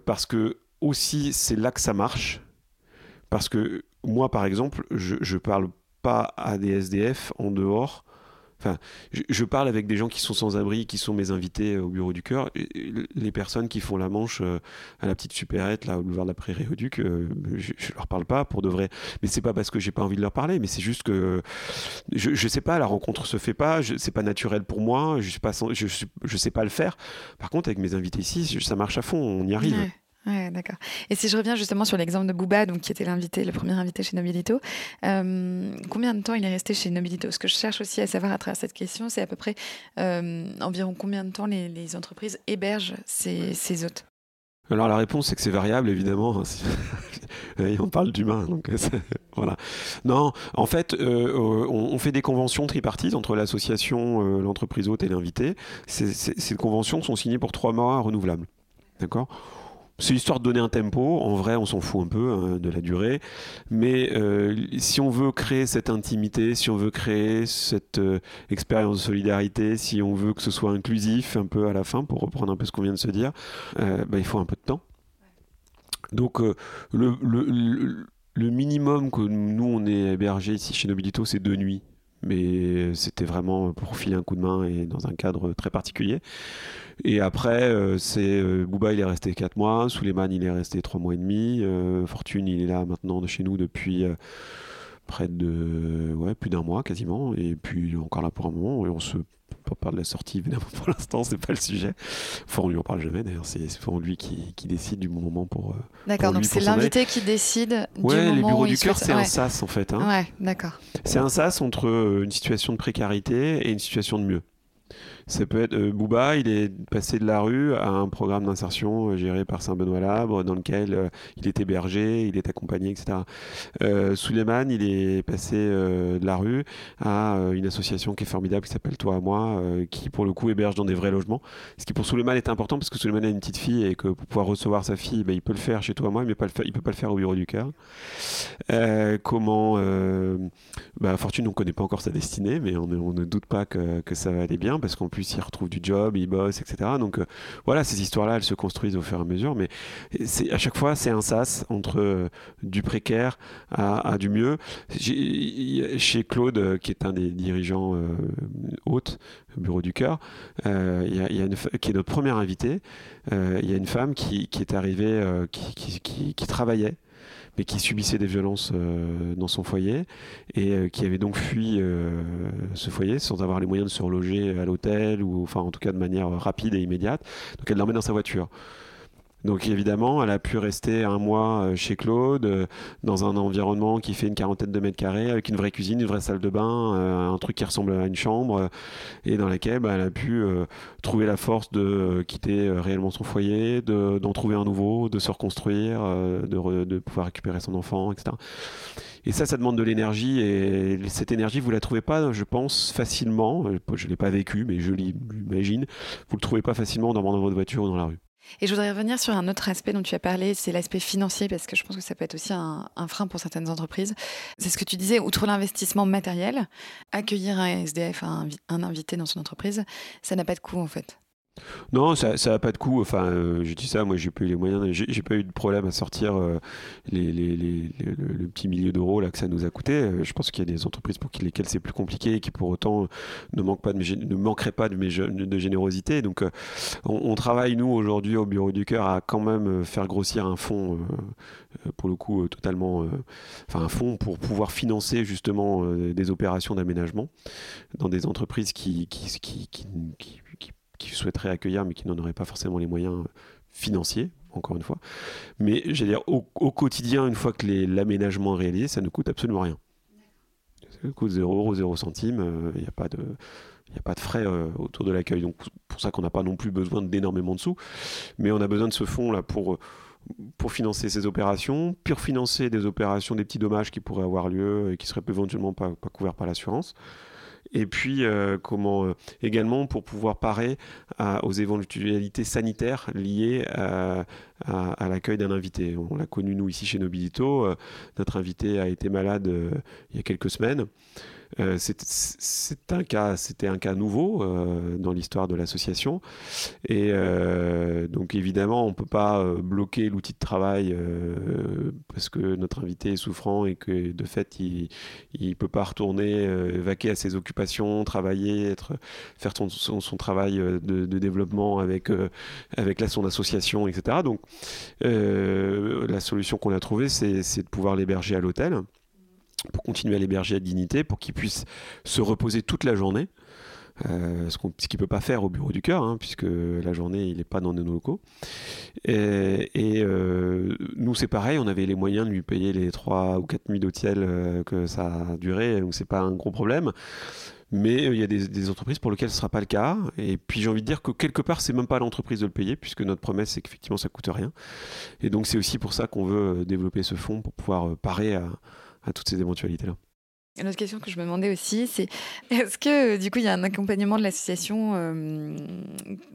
parce que aussi, c'est là que ça marche. Parce que moi, par exemple, je, je parle pas à des SDF en dehors Je, parle avec des gens qui sont sans abri, qui sont mes invités au bureau du cœur. Les personnes qui font la manche euh, à la petite supérette, là, au boulevard de la Prairie au Duc, euh, je, ne leur parle pas pour de vrai. Mais c'est pas parce que j'ai pas envie de leur parler, mais c'est juste que je, je sais pas, la rencontre se fait pas, c'est pas naturel pour moi, je sais pas, je, je, sais pas le faire. Par contre, avec mes invités ici, ça marche à fond, on y arrive. D'accord. Et si je reviens justement sur l'exemple de Booba, donc, qui était l'invité, le premier invité chez Nobilito, euh, combien de temps il est resté chez Nobilito? Ce que je cherche aussi à savoir à travers cette question, c'est à peu près euh, environ combien de temps les, entreprises hébergent ces, ces hôtes? Alors la réponse c'est que c'est variable évidemment. on parle d'humain donc voilà. Non, en fait, euh, on, fait des conventions tripartites entre l'association, l'entreprise hôte et l'invité. Ces conventions sont signées pour trois mois renouvelables. D'accord? C'est histoire de donner un tempo. En vrai, on s'en fout un peu hein, de la durée. Mais euh, si on veut créer cette intimité, si on veut créer cette euh, expérience de solidarité, si on veut que ce soit inclusif un peu à la fin, pour reprendre un peu ce qu'on vient de se dire, euh, bah, il faut un peu de temps. Donc, le, le, minimum que nous, on est hébergé ici chez Nobilito, c'est deux nuits mais c'était vraiment pour filer un coup de main et dans un cadre très particulier. Et après, euh, c'est euh, Bouba, il est resté 4 mois, Suleiman, il est resté 3 mois et demi, euh, Fortune, il est là maintenant de chez nous depuis près de ouais, plus d'un mois quasiment, et puis encore là pour un moment, et on se pas parler de la sortie, évidemment, pour l'instant, c'est pas le sujet. Enfin, on lui en parle jamais, d'ailleurs. C'est souvent lui qui, qui, décide du bon moment pour. D'accord, donc c'est l'invité qui décide du ouais, les bureaux du cœur, c'est un sas, en fait. Hein. Ouais, d'accord. C'est un sas entre une situation de précarité et une situation de mieux. Ça peut être euh, Bouba, il est passé de la rue à un programme d'insertion euh, géré par Saint-Benoît-Labre, dans lequel euh, il est hébergé, il est accompagné, etc. Euh, Suleiman, il est passé de la rue à une association qui est formidable, qui s'appelle Toi à moi, qui pour le coup héberge dans des vrais logements. Ce qui pour Suleiman est important parce que Suleiman a une petite fille et que pour pouvoir recevoir sa fille, ben, il peut le faire chez Toi à moi, mais pas le il peut pas le faire au bureau du cœur. comment bah, Fortune, on connaît pas encore sa destinée, mais on, ne doute pas que, que ça va aller bien parce qu'en plus il retrouve du job, il bosse, etc. Donc euh, voilà, ces histoires-là, elles se construisent au fur et à mesure, mais à chaque fois c'est un sas entre euh, du précaire à, du mieux. Chez Claude, euh, qui est un des dirigeants hôtes, bureau du cœur, y, a, une, qui est notre première invité. Il y a une femme qui, est arrivée, qui travaillait mais qui subissait des violences dans son foyer et qui avait donc fui ce foyer sans avoir les moyens de se reloger à l'hôtel ou enfin en tout cas de manière rapide et immédiate. Donc elle l'emmène dans sa voiture. Donc évidemment, elle a pu rester un mois euh, chez Claude, euh, dans un environnement qui fait une quarantaine de mètres carrés, avec une vraie cuisine, une vraie salle de bain, euh, un truc qui ressemble à une chambre, et dans laquelle bah, elle a pu trouver la force de quitter réellement son foyer, d'en trouver un nouveau, de se reconstruire, de, de pouvoir récupérer son enfant, etc. Et ça, ça demande de l'énergie. Et cette énergie, vous la trouvez pas, je pense, facilement. Je ne l'ai pas vécu, mais je l'imagine. Vous ne le trouvez pas facilement dans votre voiture ou dans la rue. Et je voudrais revenir sur un autre aspect dont tu as parlé, c'est l'aspect financier, parce que je pense que ça peut être aussi un, frein pour certaines entreprises. C'est ce que tu disais, outre l'investissement matériel, accueillir un SDF, un invité dans son entreprise, ça n'a pas de coût en fait. Non, ça n'a pas de coût. Enfin, euh, je dis ça, moi j'ai pas eu les moyens, j'ai pas eu de problème à sortir euh, les, les, le, petit millier d'euros que ça nous a coûté. Euh, je pense qu'il y a des entreprises pour lesquelles c'est plus compliqué et qui pour autant ne manquent pas de, ne manqueraient pas de, générosité. Donc, on, travaille nous aujourd'hui au bureau du cœur à quand même faire grossir un fonds, pour le coup totalement, enfin un pour pouvoir financer justement des opérations d'aménagement dans des entreprises qui, qui, qui qui souhaiteraient accueillir, mais qui n'en auraient pas forcément les moyens financiers, encore une fois. Mais j'allais dire, au, quotidien, une fois que l'aménagement est réalisé, ça ne coûte absolument rien. Ça coûte 0 euros, 0 centimes, il n'y a pas de... Il a pas de frais euh, autour de l'accueil. Donc, pour ça qu'on n'a pas non plus besoin d'énormément de sous. Mais on a besoin de ce fonds-là pour, pour financer ces opérations, pour financer des opérations, des petits dommages qui pourraient avoir lieu et qui seraient éventuellement pas, pas couverts par l'assurance et puis euh, comment euh, également pour pouvoir parer aux éventualités sanitaires liées à, l'accueil d'un invité. On l'a connu nous ici chez Nobilito, euh, notre invité a été malade il y a quelques semaines. Euh, c'est un cas, c'était un cas nouveau euh, dans l'histoire de l'association, et euh, donc évidemment on peut pas bloquer l'outil de travail parce que notre invité est souffrant et que de fait il peut pas retourner vaquer à ses occupations, travailler, faire son, travail de, développement avec avec son association, etc. Donc la solution qu'on a trouvée, c'est de pouvoir l'héberger à l'hôtel pour continuer à l'héberger à dignité, pour qu'il puisse se reposer toute la journée. Euh, ce qu'il ne peut pas faire au bureau du cœur, hein, puisque la journée, il n'est pas dans nos locaux. Et, euh, nous, c'est pareil, on avait les moyens de lui payer les 3 ou 4 nuits d'hôtel euh, que ça a duré, donc c'est pas un gros problème. Mais il y a des, entreprises pour lesquelles ce ne sera pas le cas. Et puis j'ai envie de dire que quelque part, c'est même pas à l'entreprise de le payer, puisque notre promesse, c'est qu'effectivement, ça coûte rien. Et donc c'est aussi pour ça qu'on veut développer ce fonds, pour pouvoir parer à, à toutes ces éventualités-là. Une autre question que je me demandais aussi, c'est est-ce que du coup il y a un accompagnement de l'association euh,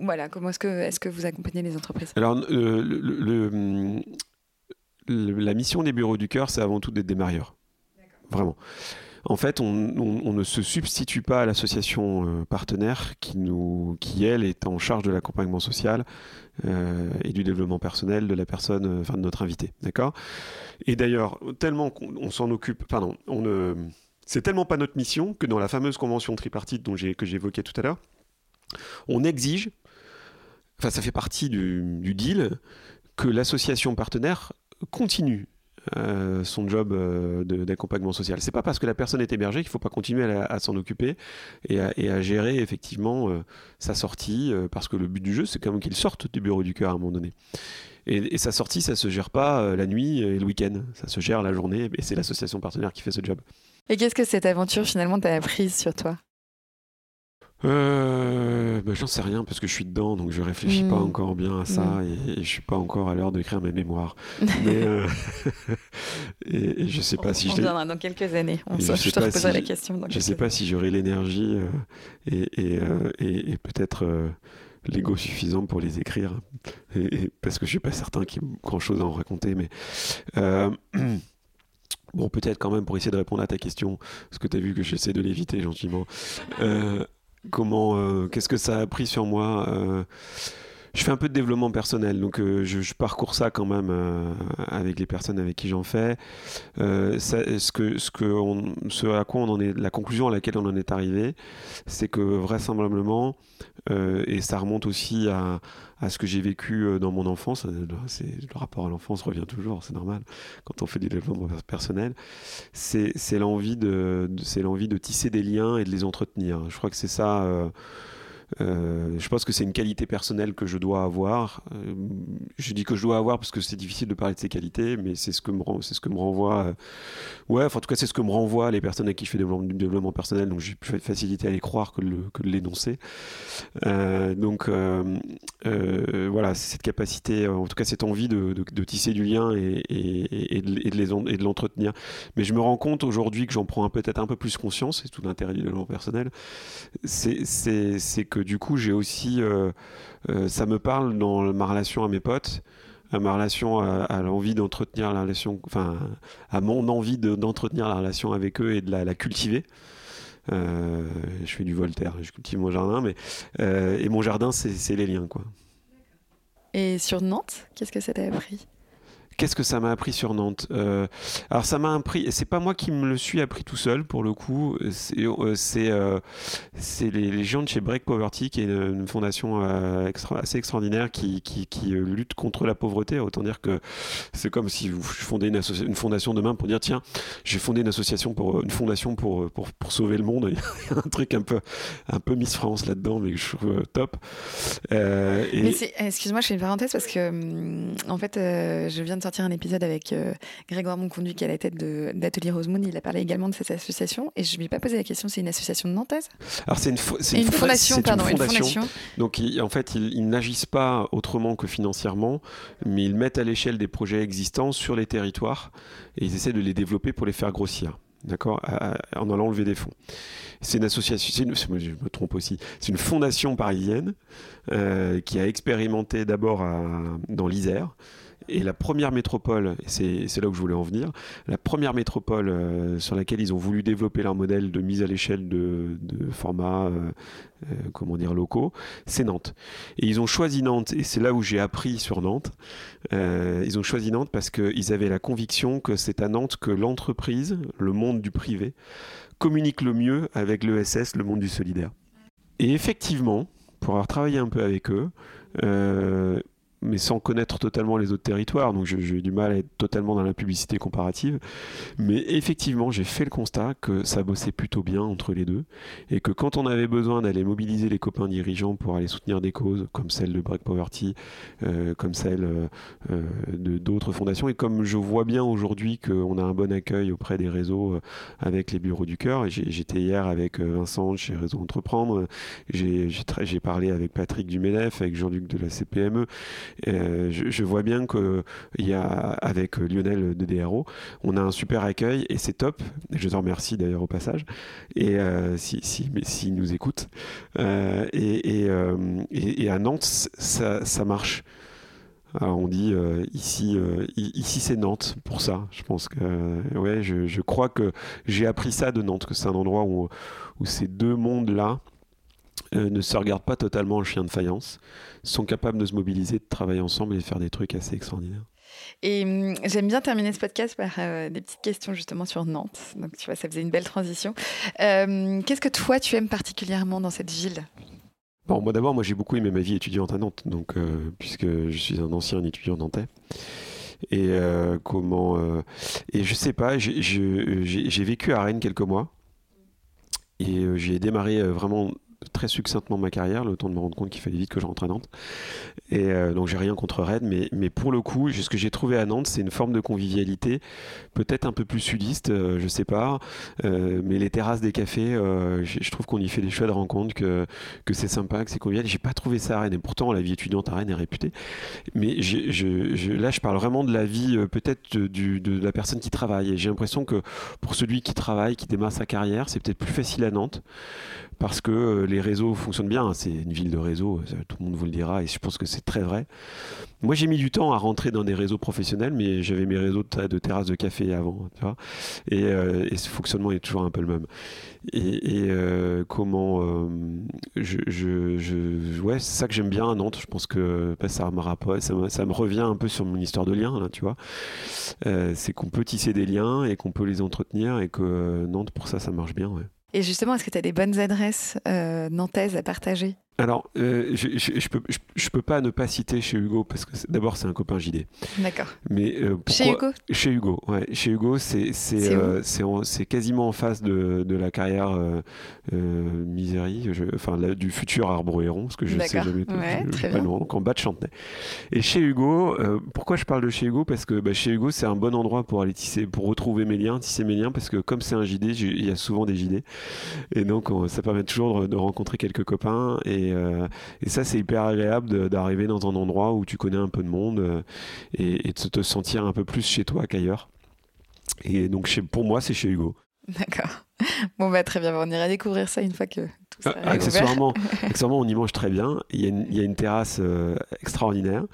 Voilà, comment est-ce que, est que vous accompagnez les entreprises? Alors, le, la mission des bureaux du cœur, c'est avant tout d'être des marieurs. Vraiment. En fait, on, ne se substitue pas à l'association euh, partenaire qui, nous, qui, elle, est en charge de l'accompagnement social euh, et du développement personnel de la personne, enfin de notre invité. D'accord? Et d'ailleurs, tellement s'en occupe, pardon, on ne. C'est tellement pas notre mission que dans la fameuse convention tripartite dont que j'évoquais tout à l'heure, on exige, enfin ça fait partie du deal, que l'association partenaire continue euh, son job euh, d'accompagnement social. C'est pas parce que la personne est hébergée qu'il faut pas continuer à, s'en occuper et à, gérer effectivement euh, sa sortie, parce que le but du jeu, c'est quand même qu'il sorte du bureau du cœur à un moment donné. Et, et sa sortie, ça se gère pas la nuit et le week-end, ça se gère la journée, et c'est l'association partenaire qui fait ce job. Et qu'est-ce que cette aventure finalement t'a apprise sur toi? Euh, bah, J'en sais rien parce que je suis dedans, donc je réfléchis pas hmm. encore bien à ça hmm. et, je suis pas encore à l'heure d'écrire mes mémoires. Mais euh, et, je sais pas si on je. dans quelques années. On je, je te reposerai la question. je sais pas si j'aurai l'énergie euh, et, euh, et peut-être l'ego suffisant pour les écrire, parce que je suis pas certain qu'il y ait grand chose à en raconter, mais. Bon, peut-être quand même pour essayer de répondre à ta question, parce que tu as vu que j'essaie de l'éviter gentiment. Euh, comment, euh, qu'est-ce que ça a pris sur moi euh, je fais un peu de développement personnel, donc euh, je, parcours ça quand même euh, avec les personnes avec qui j'en fais. Euh, ce, à quoi on en est, la conclusion à laquelle on en est arrivé, c'est que vraisemblablement, et ça remonte aussi à, ce que j'ai vécu dans mon enfance, le rapport à l'enfance revient toujours, c'est normal quand on fait du développement personnel, c'est l'envie de tisser des liens et de les entretenir. Je crois que c'est ça euh, je pense que c'est une qualité personnelle que je dois avoir. Euh, je dis que je dois avoir parce que c'est difficile de parler de ces qualités, mais c'est ce que me, c'est ce que me renvoie. Euh, ouais, en tout cas, c'est ce que me renvoie les personnes avec qui je fais du développement, personnel. Donc j'ai plus facilité à les croire que, que de l'énoncer. donc voilà, c'est cette capacité, en tout cas cette envie de, tisser du lien et, et, et, de, et de l'entretenir. Mais je me rends compte aujourd'hui que j'en prends peut-être un peu plus conscience, c'est tout l'intérêt du développement personnel, c'est, c'est du coup, j'ai aussi. Euh, euh, ça me parle dans ma relation à mes potes à ma relation à, l'envie d'entretenir la relation, enfin à mon envie d'entretenir la relation avec eux et de la, cultiver. Euh, je fais du Voltaire, je cultive mon jardin, mais et mon jardin c'est les liens quoi. Et sur Nantes, qu'est-ce que ça t'a appris? Qu'est-ce que ça m'a appris sur Nantes euh, Alors ça m'a appris, c'est pas moi qui me le suis appris tout seul pour le coup, c'est euh, euh, les, gens de chez Break Poverty, qui est une, fondation assez extraordinaire qui, lutte contre la pauvreté. Autant dire que c'est comme si vous fondez une, fondation demain pour dire tiens, j'ai fondé une association pour une fondation pour, sauver le monde. Il y a un truc un peu un Miss France là-dedans, mais je trouve top. excuse-moi, je fais une parenthèse parce que hum, en fait, je viens de sortir un épisode avec euh, Grégoire Monconduit qui est à la tête d'Atelier Rosemoon. Il a parlé également de cette association et je ne lui ai pas posé la question, c'est une association de Nantaise? Alors c'est une, fondation, pardon, une fondation. Donc en fait, ils, n'agissent pas autrement que financièrement, mais ils mettent à l'échelle des projets existants sur les territoires et ils essaient de les développer pour les faire grossir d'accord, en allant lever des fonds. C'est une association, une, je me trompe aussi, c'est une fondation parisienne euh, qui a expérimenté d'abord dans l'Isère, et la première métropole, c'est là où je voulais en venir, la première métropole euh, sur laquelle ils ont voulu développer leur modèle de mise à l'échelle de, formats, euh, euh, locaux, c'est Nantes. Et ils ont choisi Nantes, et c'est là où j'ai appris sur Nantes. ils ont choisi Nantes parce qu'ils avaient la conviction que c'est à Nantes que l'entreprise, le monde du privé, communique le mieux avec l'ESS, le monde du solidaire. Et effectivement, pour avoir travaillé un peu avec eux, mais sans connaître totalement les autres territoires, donc j'ai eu du mal à être totalement dans la publicité comparative. Mais effectivement, j'ai fait le constat que ça bossait plutôt bien entre les deux, et que quand on avait besoin d'aller mobiliser les copains dirigeants pour aller soutenir des causes, comme celle de Break Poverty, euh, comme celle euh, euh, de d'autres fondations, et comme je vois bien aujourd'hui qu'on a un bon accueil auprès des réseaux avec les bureaux du cœur, j'étais hier avec Vincent chez Réseau Entreprendre, j'ai parlé avec Patrick du MEDEF, avec Jean-Luc de la CPME, euh, je, vois bien qu'il y a, avec Lionel de DRO, on a un super accueil et c'est top. Je te remercie d'ailleurs au passage. Et euh, si, si, s'il nous écoute. Euh, et, à Nantes, ça, marche. Alors on dit ici, ici c'est Nantes pour ça. Je pense que ouais, je, crois que j'ai appris ça de Nantes, que c'est un endroit où, où ces deux mondes là euh, ne se regardent pas totalement en chien de faïence, sont capables de se mobiliser, de travailler ensemble et de faire des trucs assez extraordinaires. Et hum, j'aime bien terminer ce podcast par euh, des petites questions justement sur Nantes. Donc tu vois, ça faisait une belle transition. Euh, qu'est-ce que toi tu aimes particulièrement dans cette ville? Bon, moi d'abord, moi j'ai beaucoup aimé ma vie étudiante à Nantes, donc puisque je suis un ancien étudiant nantais. Et comment Et je sais pas, j'ai vécu à Rennes quelques mois. Et j'ai démarré vraiment très succinctement ma carrière, le temps de me rendre compte qu'il fallait vite que je rentre à Nantes. Et euh, donc j'ai rien contre Rennes, mais, mais pour le coup, ce que j'ai trouvé à Nantes, c'est une forme de convivialité, peut-être un peu plus sudiste, euh, je sais pas, euh, mais les terrasses des cafés, je trouve qu'on y fait des choix de rencontres, que, que c'est sympa, que c'est convivial. J'ai pas trouvé ça à Rennes, et pourtant la vie étudiante à Rennes est réputée. Mais là, je parle vraiment de la vie, peut-être de, de la personne qui travaille. Et j'ai l'impression que pour celui qui travaille, qui démarre sa carrière, c'est peut-être plus facile à Nantes, parce que les réseaux fonctionnent bien. C'est une ville de réseau, tout le monde vous le dira, et je pense que c'est très vrai. Moi, j'ai mis du temps à rentrer dans des réseaux professionnels, mais j'avais mes réseaux de, terrasses de café avant, vois. Et, ce fonctionnement est toujours un peu le même. Et, euh, comment euh, je, ouais, c'est ça que j'aime bien à Nantes. Je pense que bah, ça, me me, ça me revient un peu sur mon histoire de lien, tu vois. Euh, c'est qu'on peut tisser des liens et qu'on peut les entretenir et que Nantes, pour ça, ça marche bien. Et justement, est-ce que tu as des bonnes adresses nantaises à partager? Alors, euh, je, je, peux, je, peux pas ne pas citer chez Hugo parce que d'abord c'est un copain JD. D'accord. Mais euh, chez Hugo? Chez Hugo, ouais. Chez Hugo, c'est c'est euh, c'est quasiment en face de, de la carrière Misery, enfin du futur Arbre Héron, ce que je sais jamais. Ouais, très bien. donc en bas de Chantenay. Et chez Hugo, pourquoi je parle de chez Hugo? Parce que bah, chez Hugo, c'est un bon endroit pour aller tisser, pour retrouver mes liens, tisser mes liens, parce que comme c'est un JD, il y a souvent des JD, et donc ça permet toujours de, de rencontrer quelques copains et euh, et, ça, c'est hyper agréable d'arriver dans un endroit où tu connais un peu de monde euh, et, de te sentir un peu plus chez toi qu'ailleurs. Et donc, pour moi, c'est chez Hugo. D'accord. Bon, bah, très bien. On ira découvrir ça une fois que tout ça ah, accessoirement, accessoirement, on y mange très bien. Il y a une, il y a une terrasse euh, extraordinaire.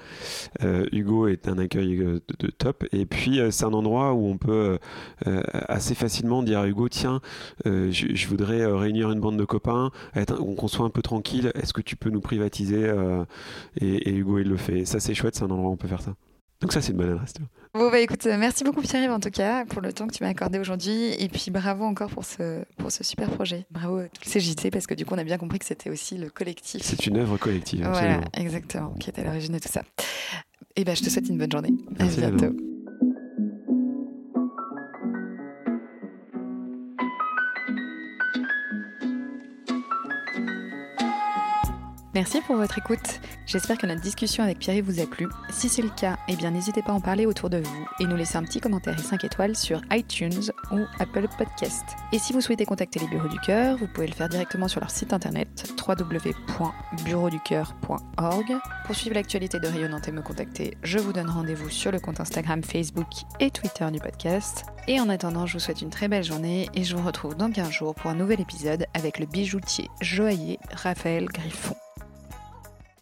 Euh, Hugo est un accueil euh, de, top. Et puis, c'est un endroit où on peut assez facilement dire à Hugo Tiens, je, voudrais réunir une bande de copains, qu'on soit un peu tranquille. Est-ce que tu peux nous privatiser et, et, Hugo, il le fait. ça, c'est chouette. C'est un endroit où on peut faire ça. Donc ça, c'est une bonne adresse. Bon, bah écoute, euh, merci beaucoup Pierre-Yves en tout cas pour le temps que tu m'as accordé aujourd'hui. Et puis bravo encore pour ce, pour ce super projet. Bravo à tous CJT parce que du coup, on a bien compris que c'était aussi le collectif. C'est une œuvre collective, absolument. Voilà, exactement, qui est à l'origine de tout ça. Et ben, je te souhaite une bonne journée. à bientôt. Merci pour votre écoute. J'espère que notre discussion avec Pierre vous a plu. Si c'est le cas, eh bien n'hésitez pas à en parler autour de vous et nous laisser un petit commentaire et 5 étoiles sur iTunes ou Apple Podcast. Et si vous souhaitez contacter les bureaux du cœur, vous pouvez le faire directement sur leur site internet www.bureauducoeur.org. Pour suivre l'actualité de Rayonnante et me contacter, je vous donne rendez-vous sur le compte Instagram, Facebook et Twitter du podcast. Et en attendant, je vous souhaite une très belle journée et je vous retrouve dans 15 jours pour un nouvel épisode avec le bijoutier joaillier Raphaël Griffon.